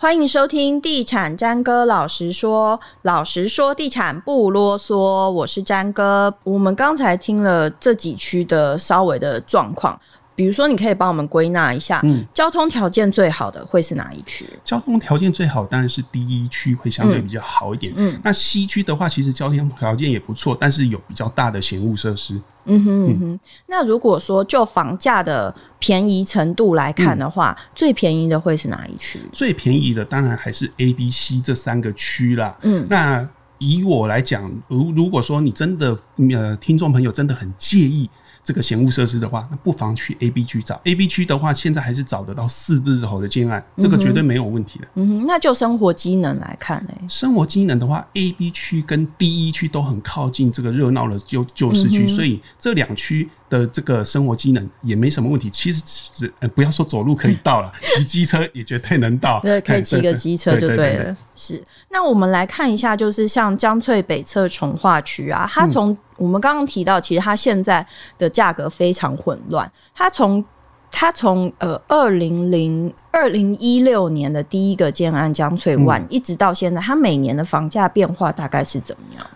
欢迎收听《地产詹哥老实说》，老实说，地产不啰嗦。我是詹哥。我们刚才听了这几区的稍微的状况，比如说，你可以帮我们归纳一下，嗯，交通条件最好的会是哪一区？交通条件最好当然是第一区会相对比较好一点。嗯，嗯，那西区的话，其实交通条件也不错，但是有比较大的闲物设施。嗯哼嗯哼。那如果说就房价的便宜程度来看的话，嗯、最便宜的会是哪一区？最便宜的当然还是 A、B、C 这三个区啦。嗯，那以我来讲，如如果说你真的呃，听众朋友真的很介意。这个嫌恶设施的话，那不妨去 A、B 区找。A、B 区的话，现在还是找得到四字头的建案，这个绝对没有问题的。嗯哼，那就生活机能来看呢？生活机能的话，A、B 区跟 D 一区都很靠近这个热闹的旧旧市区，所以这两区。的这个生活机能也没什么问题，其实只呃不要说走路可以到了，骑机车也绝对能到。对，可以骑个机车就对了。是，那我们来看一下，就是像江翠北侧重划区啊，它从我们刚刚提到，其实它现在的价格非常混乱。它从它从呃二零零二零一六年的第一个建安江翠湾，一直到现在，它每年的房价变化大概是怎么样？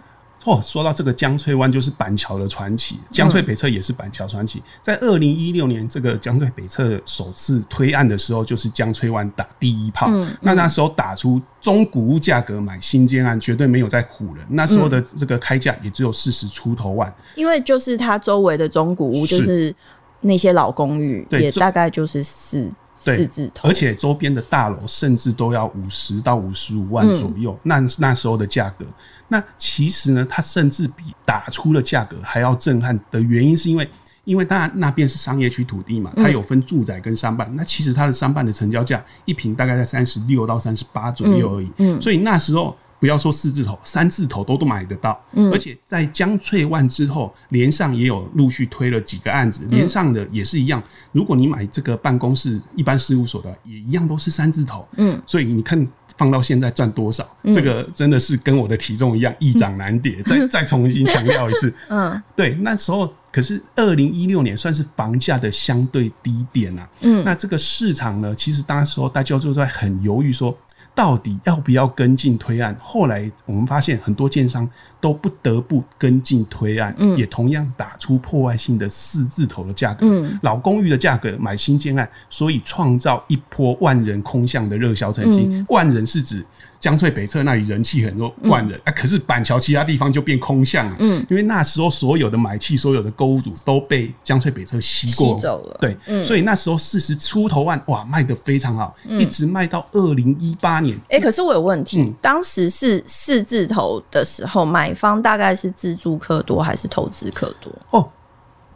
哦，说到这个江翠湾，就是板桥的传奇。江翠北侧也是板桥传奇。在二零一六年，这个江翠北侧首次推案的时候，就是江翠湾打第一炮。嗯嗯、那那时候打出中古屋价格买新建案，绝对没有在唬人。那时候的这个开价也只有四十出头万。因为就是它周围的中古屋，就是那些老公寓，也大概就是四。四字头，而且周边的大楼甚至都要五十到五十五万左右。嗯、那那时候的价格，那其实呢，它甚至比打出的价格还要震撼的原因，是因为，因为当然那边是商业区土地嘛，它有分住宅跟商办。嗯、那其实它的商办的成交价一平大概在三十六到三十八左右而已。嗯，嗯所以那时候。不要说四字头，三字头都都买得到。嗯，而且在江翠万之后，连上也有陆续推了几个案子，连上的也是一样。如果你买这个办公室一般事务所的，也一样都是三字头。嗯，所以你看放到现在赚多少，这个真的是跟我的体重一样，易涨难跌。再再重新强调一次，嗯，对，那时候可是二零一六年算是房价的相对低点啊。嗯，那这个市场呢，其实当时候大家就在很犹豫说。到底要不要跟进推案？后来我们发现很多建商都不得不跟进推案，嗯，也同样打出破坏性的四字头的价格，嗯，老公寓的价格买新建案，所以创造一波万人空巷的热销成绩。嗯，万人是指。江翠北侧那里人气很多万人，嗯、啊，可是板桥其他地方就变空巷了。嗯，因为那时候所有的买气、所有的购物主都被江翠北侧吸过，吸走了。对，嗯、所以那时候四十出头万，哇，卖的非常好，嗯、一直卖到二零一八年。哎、欸，可是我有问题，嗯、当时是四字头的时候，买方大概是自住客多还是投资客多？哦，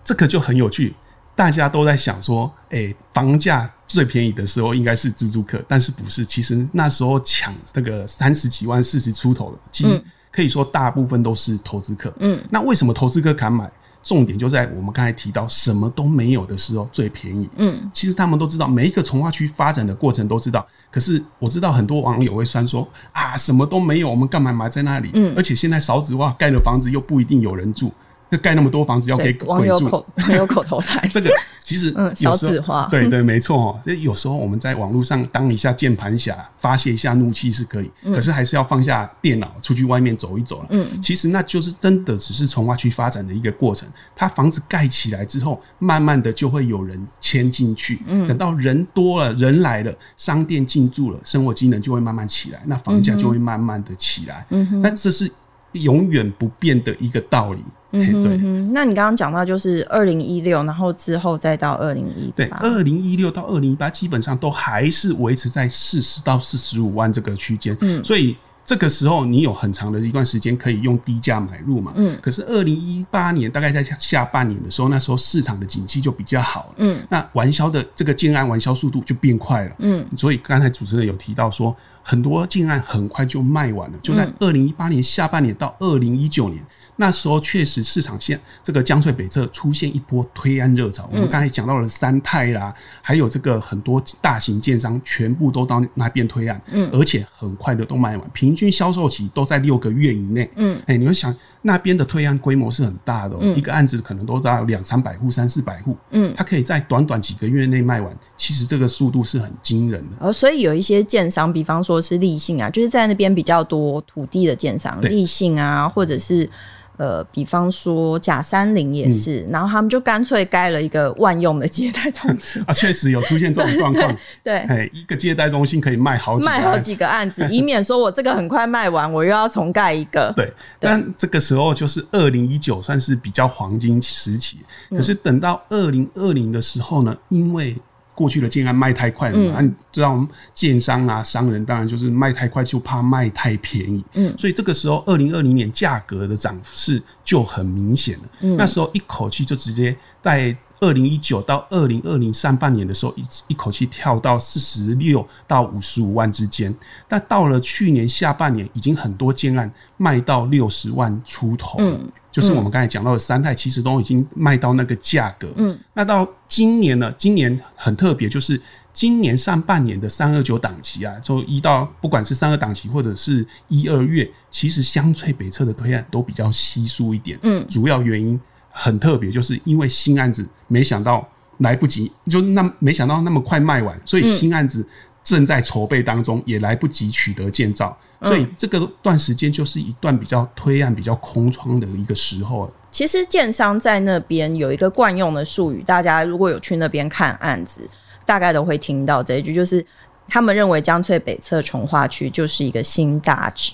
这个就很有趣，大家都在想说，哎、欸，房价。最便宜的时候应该是自住客，但是不是？其实那时候抢这个三十几万、四十出头的，其实可以说大部分都是投资客。嗯，那为什么投资客敢买？重点就在我们刚才提到什么都没有的时候最便宜。嗯，其实他们都知道，每一个从化区发展的过程都知道。可是我知道很多网友会酸说啊，什么都没有，我们干嘛买在那里？嗯，而且现在少子化，盖的房子又不一定有人住。那盖那么多房子要给鬼住，网友口没有口头禅。这个其实嗯，少子化，对对，没错哦。有时候我们在网络上当一下键盘侠，发泄一下怒气是可以，可是还是要放下电脑，出去外面走一走。嗯，其实那就是真的只是从化区发展的一个过程。它房子盖起来之后，慢慢的就会有人迁进去。嗯，等到人多了，人来了，商店进驻了，生活机能就会慢慢起来，那房价就会慢慢的起来。嗯哼，但这是永远不变的一个道理。嗯哼，对，那你刚刚讲到就是二零一六，然后之后再到二零一八，对，二零一六到二零一八基本上都还是维持在四十到四十五万这个区间，嗯，所以这个时候你有很长的一段时间可以用低价买入嘛，嗯，可是二零一八年大概在下半年的时候，那时候市场的景气就比较好了，嗯，那完销的这个建安完销速度就变快了，嗯，所以刚才主持人有提到说很多竟然很快就卖完了，就在二零一八年下半年到二零一九年。那时候确实市场线这个江翠北侧出现一波推案热潮，我们刚才讲到了三泰啦，还有这个很多大型建商全部都到那边推案，嗯，而且很快的都卖完，平均销售期都在六个月以内，嗯，哎，你会想那边的推案规模是很大的，喔，嗯、一个案子可能都到两三百户、三四百户，嗯，它可以在短短几个月内卖完，其实这个速度是很惊人的。哦，所以有一些建商，比方说是立信啊，就是在那边比较多土地的建商，立信啊，或者是。呃，比方说假山林也是，嗯、然后他们就干脆盖了一个万用的接待中心 啊，确实有出现这种状况。对，哎，一个接待中心可以卖好几卖好几个案子，以免说我这个很快卖完，我又要重盖一个。对，对但这个时候就是二零一九算是比较黄金时期，可是等到二零二零的时候呢，因为过去的建安卖太快了嘛，嗯、你知道，建商啊、商人当然就是卖太快，就怕卖太便宜。嗯，所以这个时候，二零二零年价格的涨势就很明显了。嗯，那时候一口气就直接在二零一九到二零二零上半年的时候，一一口气跳到四十六到五十五万之间。但到了去年下半年，已经很多建案卖到六十万出头了。嗯就是我们刚才讲到的三代，其实都已经卖到那个价格。嗯，那到今年呢？今年很特别，就是今年上半年的三二九档期啊，就一到不管是三二档期或者是一二月，其实香翠北侧的推案都比较稀疏一点。嗯，主要原因很特别，就是因为新案子没想到来不及，就那没想到那么快卖完，所以新案子正在筹备当中，也来不及取得建造。所以这个段时间就是一段比较推案、比较空窗的一个时候。其实建商在那边有一个惯用的术语，大家如果有去那边看案子，大概都会听到这一句，就是他们认为江翠北侧重化区就是一个新大直。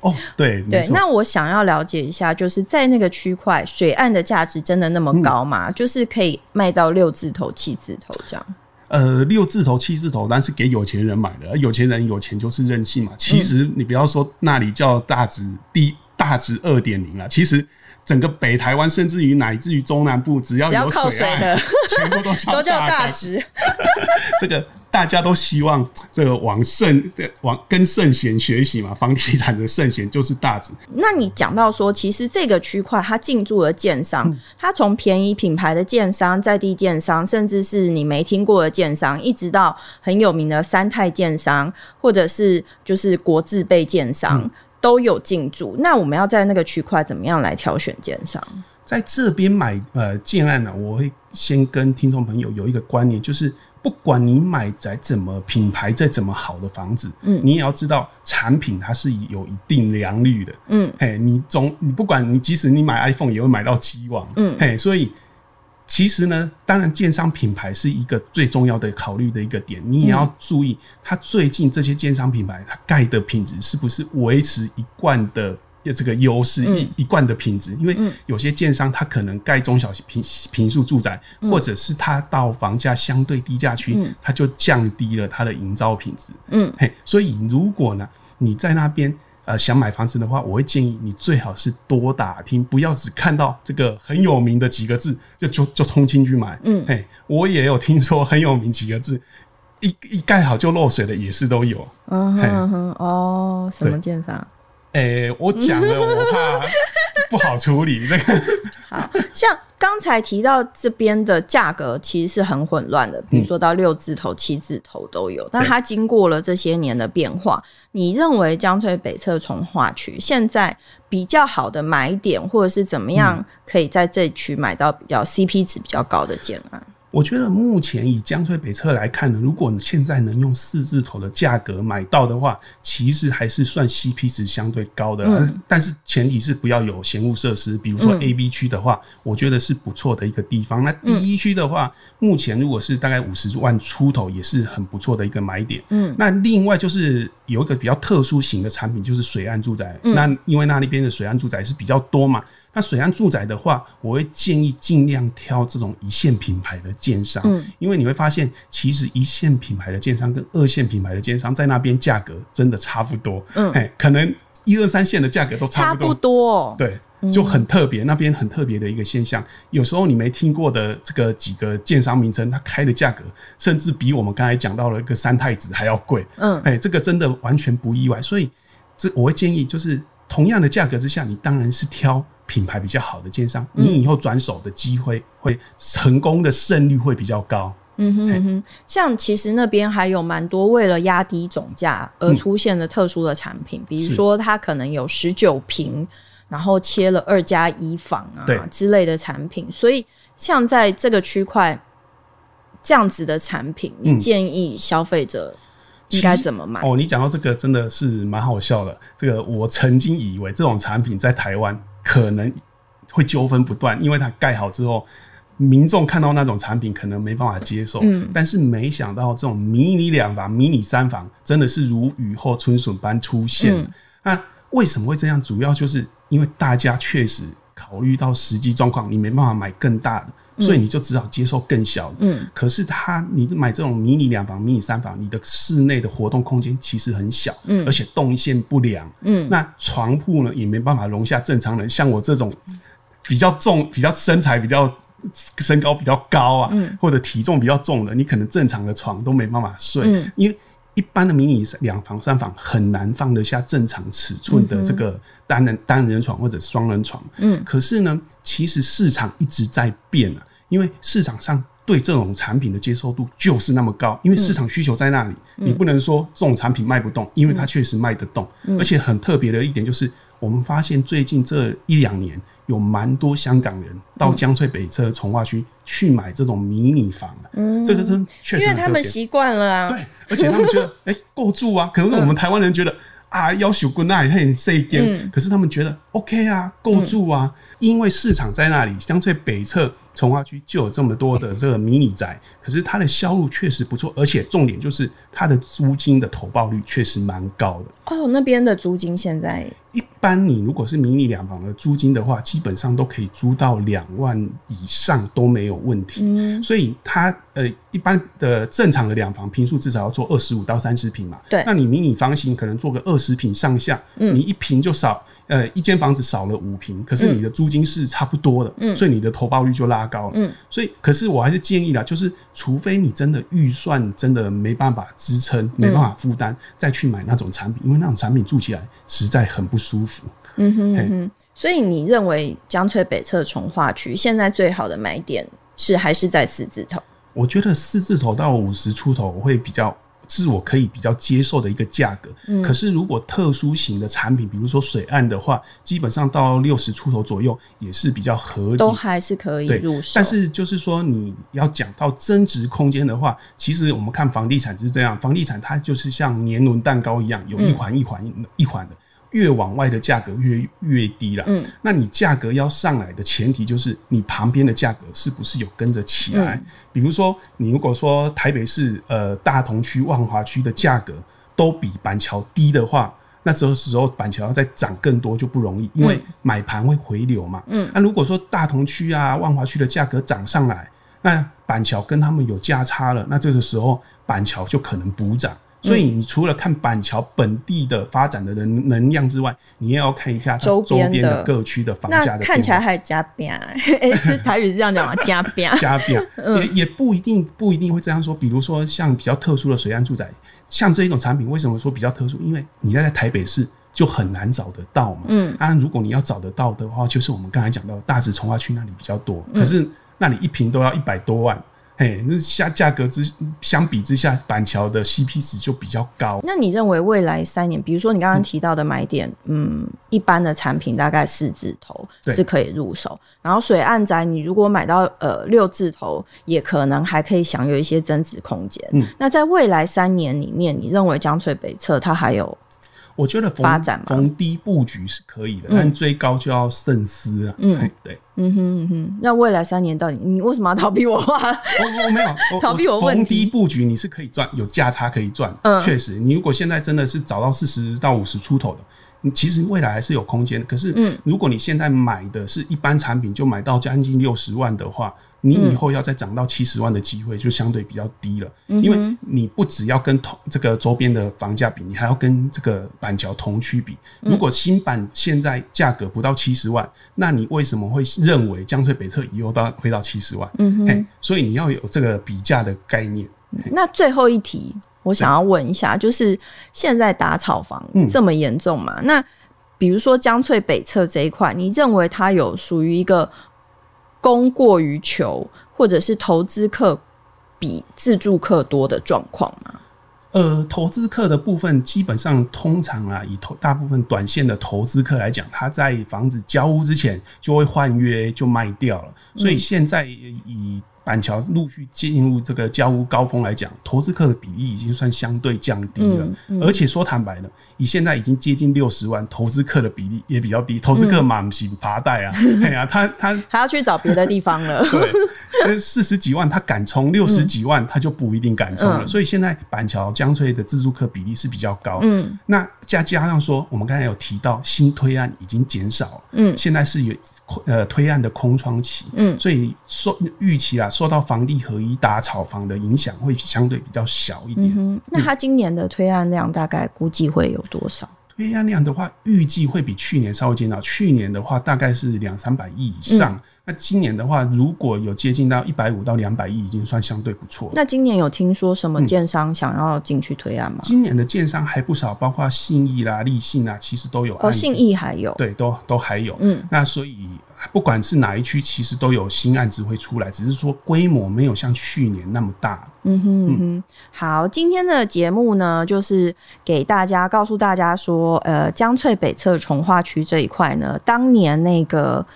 哦，对对。那我想要了解一下，就是在那个区块，水岸的价值真的那么高吗？嗯、就是可以卖到六字头、七字头这样？呃，六字头、七字头，但是给有钱人买的。有钱人有钱就是任性嘛。其实你不要说那里叫大值低大值二点零了，其实。整个北台湾，甚至于乃至于中南部，只要有水岸，全部都叫 都叫大直。这个大家都希望这个往圣往跟圣贤学习嘛，房地产的圣贤就是大直。那你讲到说，其实这个区块它进驻了建商，它从便宜品牌的建商、在地建商，甚至是你没听过的建商，一直到很有名的三泰建商，或者是就是国字辈建商。嗯都有进驻，那我们要在那个区块怎么样来挑选建商？在这边买呃建案呢、啊，我会先跟听众朋友有一个观念，就是不管你买在怎么品牌再怎么好的房子，嗯，你也要知道产品它是有一定良率的，嗯，嘿，你总你不管你即使你买 iPhone 也会买到期望，嗯，嘿，所以。其实呢，当然，建商品牌是一个最重要的考虑的一个点，你也要注意，它最近这些建商品牌，它盖的品质是不是维持一贯的这个优势，一一贯的品质？因为有些建商他可能盖中小平平数住宅，或者是它到房价相对低价区，它就降低了它的营造品质。嗯，嘿，所以如果呢，你在那边。呃，想买房子的话，我会建议你最好是多打听，不要只看到这个很有名的几个字就就就冲进去买。嗯，嘿，我也有听说很有名几个字，一一盖好就漏水的也是都有。嗯哼哼，哦，什么建商？哎、欸，我讲了，我怕不好处理。那个好像刚才提到这边的价格其实是很混乱的，比如说到六字头、七字头都有。但它经过了这些年的变化，你认为江翠北侧从化区现在比较好的买点，或者是怎么样可以在这区买到比较 CP 值比较高的建案？我觉得目前以江翠北侧来看呢，如果你现在能用四字头的价格买到的话，其实还是算 CP 值相对高的。嗯、但是前提是不要有嫌物设施，比如说 A、B 区的话，我觉得是不错的一个地方。那第一区的话，目前如果是大概五十万出头，也是很不错的一个买点。嗯，那另外就是有一个比较特殊型的产品，就是水岸住宅。那因为那那边的水岸住宅是比较多嘛。那水岸住宅的话，我会建议尽量挑这种一线品牌的建商，嗯，因为你会发现，其实一线品牌的建商跟二线品牌的建商在那边价格真的差不多，嗯，哎，可能一二三线的价格都差不多，差不多，对，就很特别，那边很特别的一个现象。有时候你没听过的这个几个建商名称，它开的价格甚至比我们刚才讲到了一个三太子还要贵，嗯，哎，这个真的完全不意外。所以，这我会建议，就是同样的价格之下，你当然是挑。品牌比较好的奸商，你以后转手的机会会成功的胜率会比较高。嗯哼嗯哼，像其实那边还有蛮多为了压低总价而出现的特殊的产品，嗯、比如说它可能有十九平然后切了二加一房啊之类的产品，所以像在这个区块这样子的产品，你建议消费者应该怎么买？哦，你讲到这个真的是蛮好笑的。这个我曾经以为这种产品在台湾可能会纠纷不断，因为它盖好之后，民众看到那种产品可能没办法接受。嗯，但是没想到这种迷你两房、迷你三房真的是如雨后春笋般出现。嗯、那为什么会这样？主要就是因为大家确实考虑到实际状况，你没办法买更大的。所以你就只好接受更小的。嗯，可是它，你买这种迷你两房、迷你三房，你的室内的活动空间其实很小，嗯，而且动线不良，嗯，那床铺呢也没办法容下正常人，像我这种比较重、比较身材比较身高比较高啊，嗯，或者体重比较重的，你可能正常的床都没办法睡，嗯，因为。一般的迷你两房、三房很难放得下正常尺寸的这个单人单人床或者双人床。嗯，可是呢，其实市场一直在变啊，因为市场上对这种产品的接受度就是那么高，因为市场需求在那里，你不能说这种产品卖不动，因为它确实卖得动。而且很特别的一点就是，我们发现最近这一两年。有蛮多香港人到江翠北侧从化区去买这种迷你房，嗯，这个真确实，因为他们习惯了啊，对，而且他们觉得 哎够住啊，可能我们台湾人觉得啊要求过那里很细间，可是他们觉得 OK 啊够住啊，因为市场在那里，江翠北侧。重划区就有这么多的这个迷你宅，可是它的销路确实不错，而且重点就是它的租金的投报率确实蛮高的。哦，那边的租金现在一般，你如果是迷你两房的租金的话，基本上都可以租到两万以上都没有问题。嗯，所以它呃一般的正常的两房平数至少要做二十五到三十平嘛。对，那你迷你房型可能做个二十平上下，嗯，你一平就少。呃，一间房子少了五平，可是你的租金是差不多的，嗯，所以你的投报率就拉高了，嗯，所以可是我还是建议啦，就是除非你真的预算真的没办法支撑，没办法负担，再去买那种产品，因为那种产品住起来实在很不舒服。嗯哼，嗯哼，所以你认为江翠北侧从化区现在最好的买点是还是在四字头？我觉得四字头到五十出头我会比较。是我可以比较接受的一个价格，嗯，可是如果特殊型的产品，比如说水岸的话，基本上到六十出头左右也是比较合理，都还是可以入手。但是就是说，你要讲到增值空间的话，其实我们看房地产就是这样，房地产它就是像年轮蛋糕一样，有一环一环一环的。越往外的价格越越低了，嗯，那你价格要上来的前提就是你旁边的价格是不是有跟着起来？嗯、比如说，你如果说台北市呃大同区、万华区的价格都比板桥低的话，那这时候板桥要再涨更多就不容易，因为买盘会回流嘛，嗯，那如果说大同区啊、万华区的价格涨上来，那板桥跟他们有价差了，那这个时候板桥就可能补涨。所以你除了看板桥本地的发展的能能量之外，你也要看一下周边的各区的房价的。那看起来还加变，是台语是这样讲吗？加变，加变，也也不一定不一定会这样说。比如说像比较特殊的水岸住宅，像这一种产品，为什么说比较特殊？因为你要在台北市就很难找得到嘛。嗯，啊，如果你要找得到的话，就是我们刚才讲到大直从化区那里比较多，可是那里一平都要一百多万。哎，那下价格之相比之下，板桥的 CP 值就比较高。那你认为未来三年，比如说你刚刚提到的买点，嗯，一般的产品大概四字头是可以入手，然后水岸宅你如果买到呃六字头，也可能还可以享有一些增值空间。嗯，那在未来三年里面，你认为江翠北侧它还有？我觉得发展逢低布局是可以的，嗯、但追高就要慎思啊。嗯，对，嗯哼嗯哼。那未来三年到底你为什么要逃避我话？我我没有我逃避我问题。逢低布局你是可以赚，有价差可以赚。嗯，确实，你如果现在真的是找到四十到五十出头的，你其实未来还是有空间。可是，嗯，如果你现在买的是一般产品，就买到将近六十万的话。你以后要再涨到七十万的机会就相对比较低了，嗯、因为你不只要跟同这个周边的房价比，你还要跟这个板桥同区比。如果新板现在价格不到七十万，那你为什么会认为江翠北侧以后到会到七十万？嗯哼，所以你要有这个比价的概念。那最后一题，我想要问一下，就是现在打炒房这么严重嘛？嗯、那比如说江翠北侧这一块，你认为它有属于一个？供过于求，或者是投资客比自住客多的状况吗？呃，投资客的部分基本上通常啊，以投大部分短线的投资客来讲，他在房子交屋之前就会换约就卖掉了，所以现在以板桥陆续进入这个交屋高峰来讲，投资客的比例已经算相对降低了。嗯嗯、而且说坦白的，以现在已经接近六十万，投资客的比例也比较低。投资客满心爬带啊，哎呀、嗯，他他还要去找别的地方了。对，四十几万他敢冲，六十几万他就不一定敢冲了。嗯、所以现在板桥江翠的自住客比例是比较高。嗯，那再加上说，我们刚才有提到新推案已经减少了。嗯，现在是有。呃，推案的空窗期，嗯，所以受预期啊，受到房地合一打炒房的影响会相对比较小一点。嗯，那他今年的推案量大概估计会有多少？推案量的话，预计会比去年稍微减少。去年的话，大概是两三百亿以上。嗯那今年的话，如果有接近到一百五到两百亿，已经算相对不错。那今年有听说什么建商想要进去推案吗？嗯？今年的建商还不少，包括信义啦、立信啊，其实都有。哦，信义还有，对，都都还有。嗯，那所以不管是哪一区，其实都有新案子会出来，只是说规模没有像去年那么大。嗯哼嗯哼。好，今天的节目呢，就是给大家告诉大家说，呃，江翠北侧从化区这一块呢，当年那个。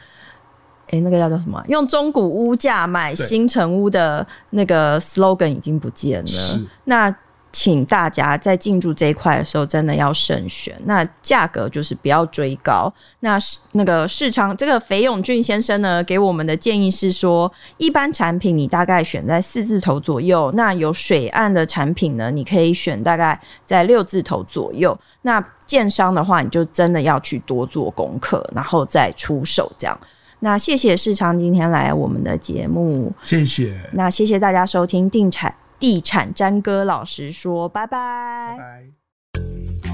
哎、欸，那个叫做什么？用中古屋价买新城屋的那个 slogan 已经不见了。那请大家在进驻这一块的时候，真的要慎选。那价格就是不要追高。那那个市场，这个裴永俊先生呢，给我们的建议是说，一般产品你大概选在四字头左右。那有水岸的产品呢，你可以选大概在六字头左右。那建商的话，你就真的要去多做功课，然后再出手这样。那谢谢世昌今天来我们的节目，谢谢。那谢谢大家收听地产地产詹哥老实说，拜拜。拜拜。